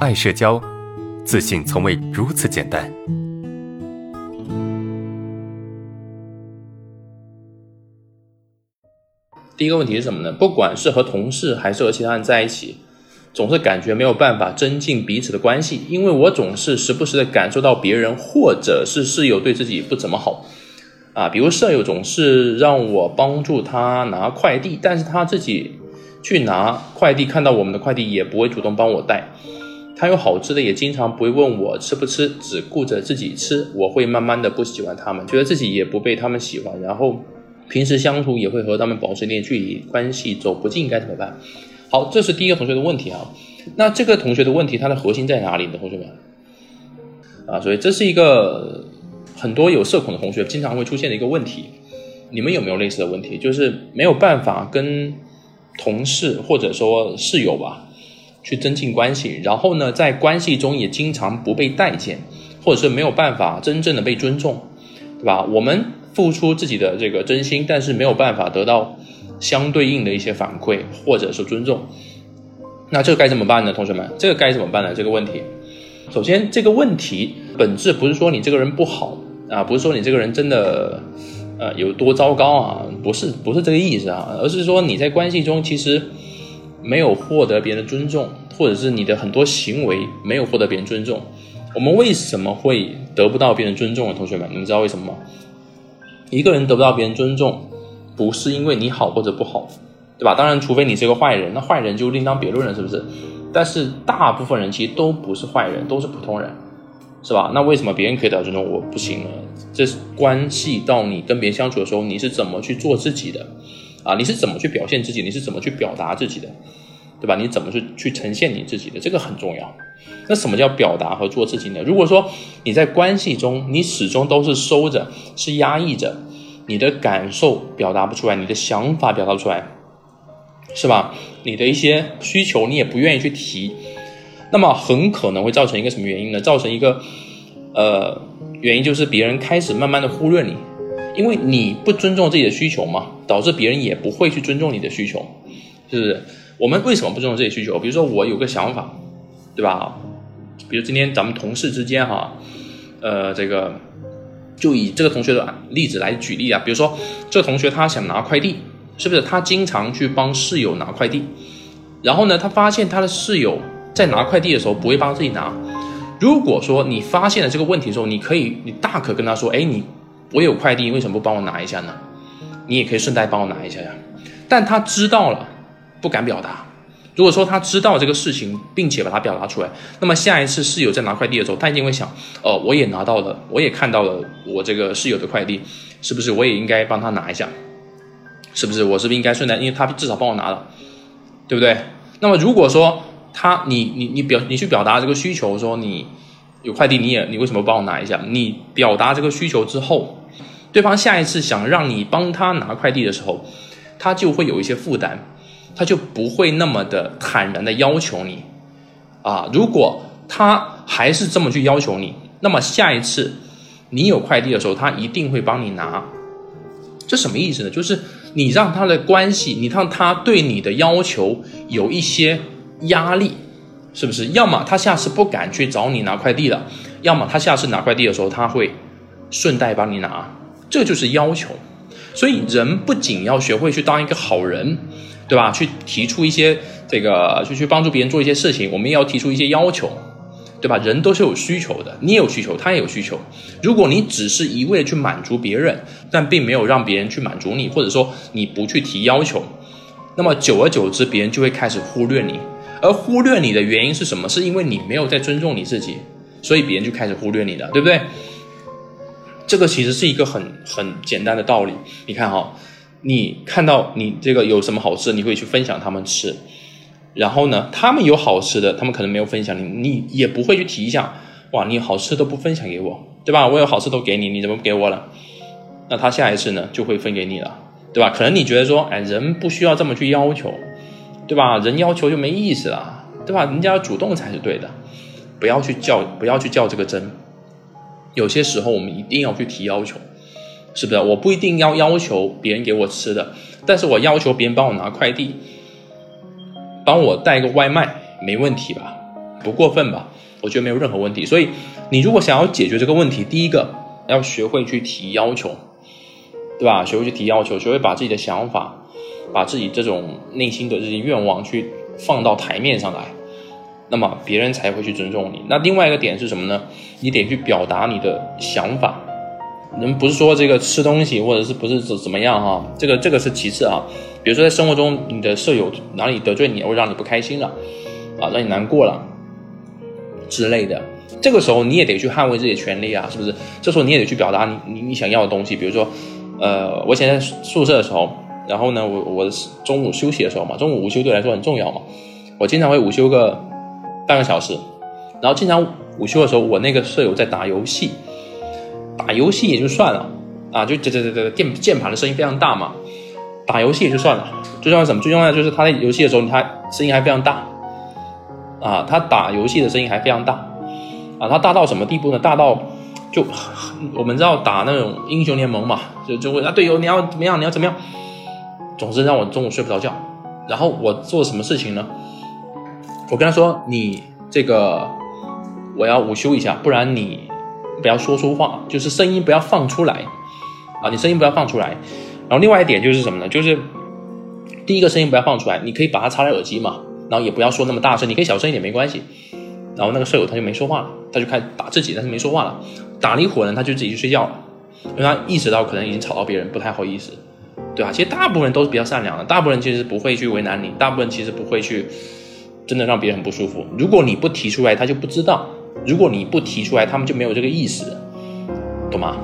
爱社交，自信从未如此简单。第一个问题是什么呢？不管是和同事还是和其他人在一起，总是感觉没有办法增进彼此的关系，因为我总是时不时的感受到别人或者是室友对自己不怎么好。啊，比如舍友总是让我帮助他拿快递，但是他自己去拿快递，看到我们的快递也不会主动帮我带。他有好吃的，也经常不会问我吃不吃，只顾着自己吃。我会慢慢的不喜欢他们，觉得自己也不被他们喜欢，然后平时相处也会和他们保持一点距离，关系走不近，该怎么办？好，这是第一个同学的问题啊。那这个同学的问题，它的核心在哪里呢？同学们啊，所以这是一个。很多有社恐的同学经常会出现的一个问题，你们有没有类似的问题？就是没有办法跟同事或者说室友吧去增进关系，然后呢，在关系中也经常不被待见，或者是没有办法真正的被尊重，对吧？我们付出自己的这个真心，但是没有办法得到相对应的一些反馈或者是尊重，那这该怎么办呢？同学们，这个该怎么办呢？这个问题，首先这个问题本质不是说你这个人不好。啊，不是说你这个人真的，呃，有多糟糕啊？不是，不是这个意思啊，而是说你在关系中其实没有获得别人的尊重，或者是你的很多行为没有获得别人尊重。我们为什么会得不到别人尊重啊？同学们，你们知道为什么吗？一个人得不到别人尊重，不是因为你好或者不好，对吧？当然，除非你是个坏人，那坏人就另当别论了，是不是？但是大部分人其实都不是坏人，都是普通人。是吧？那为什么别人可以得到尊重，我不行呢？这是关系到你跟别人相处的时候，你是怎么去做自己的，啊，你是怎么去表现自己，你是怎么去表达自己的，对吧？你怎么去去呈现你自己的，这个很重要。那什么叫表达和做自己呢？如果说你在关系中，你始终都是收着，是压抑着，你的感受表达不出来，你的想法表达不出来，是吧？你的一些需求你也不愿意去提。那么很可能会造成一个什么原因呢？造成一个，呃，原因就是别人开始慢慢的忽略你，因为你不尊重自己的需求嘛，导致别人也不会去尊重你的需求，是不是？我们为什么不尊重自己需求？比如说我有个想法，对吧？比如今天咱们同事之间哈，呃，这个就以这个同学的例子来举例啊，比如说这个同学他想拿快递，是不是？他经常去帮室友拿快递，然后呢，他发现他的室友。在拿快递的时候不会帮自己拿。如果说你发现了这个问题的时候，你可以，你大可跟他说：“哎，你我有快递，为什么不帮我拿一下呢？你也可以顺带帮我拿一下呀。”但他知道了，不敢表达。如果说他知道这个事情，并且把它表达出来，那么下一次室友在拿快递的时候，他一定会想：“哦，我也拿到了，我也看到了我这个室友的快递，是不是我也应该帮他拿一下？是不是我是不是应该顺带，因为他至少帮我拿了，对不对？那么如果说，他，你你你表你去表达这个需求，说你有快递，你也你为什么帮我拿一下？你表达这个需求之后，对方下一次想让你帮他拿快递的时候，他就会有一些负担，他就不会那么的坦然的要求你啊。如果他还是这么去要求你，那么下一次你有快递的时候，他一定会帮你拿。这什么意思呢？就是你让他的关系，你让他对你的要求有一些。压力是不是？要么他下次不敢去找你拿快递了，要么他下次拿快递的时候他会顺带帮你拿，这就是要求。所以人不仅要学会去当一个好人，对吧？去提出一些这个，去去帮助别人做一些事情，我们也要提出一些要求，对吧？人都是有需求的，你也有需求，他也有需求。如果你只是一味的去满足别人，但并没有让别人去满足你，或者说你不去提要求，那么久而久之，别人就会开始忽略你。而忽略你的原因是什么？是因为你没有在尊重你自己，所以别人就开始忽略你了，对不对？这个其实是一个很很简单的道理。你看哈，你看到你这个有什么好吃，你会去分享他们吃，然后呢，他们有好吃的，他们可能没有分享你，你也不会去提一下，哇，你好吃都不分享给我，对吧？我有好吃都给你，你怎么不给我了？那他下一次呢就会分给你了，对吧？可能你觉得说，哎，人不需要这么去要求。对吧？人要求就没意思了，对吧？人家要主动才是对的，不要去较，不要去较这个真。有些时候我们一定要去提要求，是不是？我不一定要要求别人给我吃的，但是我要求别人帮我拿快递，帮我带个外卖，没问题吧？不过分吧？我觉得没有任何问题。所以你如果想要解决这个问题，第一个要学会去提要求，对吧？学会去提要求，学会把自己的想法，把自己这种内心的这些愿望去放到台面上来，那么别人才会去尊重你。那另外一个点是什么呢？你得去表达你的想法。人不是说这个吃东西或者是不是怎怎么样哈，这个这个是其次啊。比如说在生活中，你的舍友哪里得罪你，或让你不开心了，啊，让你难过了之类的，这个时候你也得去捍卫自己的权利啊，是不是？这时候你也得去表达你你你想要的东西。比如说，呃，我以前在宿舍的时候，然后呢，我我中午休息的时候嘛，中午午休对我来说很重要嘛，我经常会午休个半个小时，然后经常午休的时候，我那个舍友在打游戏。打游戏也就算了啊，就这这这这键键盘的声音非常大嘛。打游戏也就算了，最重要什么？最重要就是他在游戏的时候，他声音还非常大啊。他打游戏的声音还非常大啊。他大到什么地步呢？大到就我们知道打那种英雄联盟嘛，就就会啊队友你要怎么样？你要怎么样？总之让我中午睡不着觉。然后我做什么事情呢？我跟他说：“你这个我要午休一下，不然你。”不要说说话，就是声音不要放出来啊！你声音不要放出来。然后另外一点就是什么呢？就是第一个声音不要放出来，你可以把它插在耳机嘛，然后也不要说那么大声，你可以小声一点没关系。然后那个舍友他就没说话了，他就开始打自己，但是没说话了。打了一会儿呢，他就自己去睡觉了，因为他意识到可能已经吵到别人，不太好意思，对吧？其实大部分人都是比较善良的，大部分人其实不会去为难你，大部分人其实不会去真的让别人很不舒服。如果你不提出来，他就不知道。如果你不提出来，他们就没有这个意识，懂吗？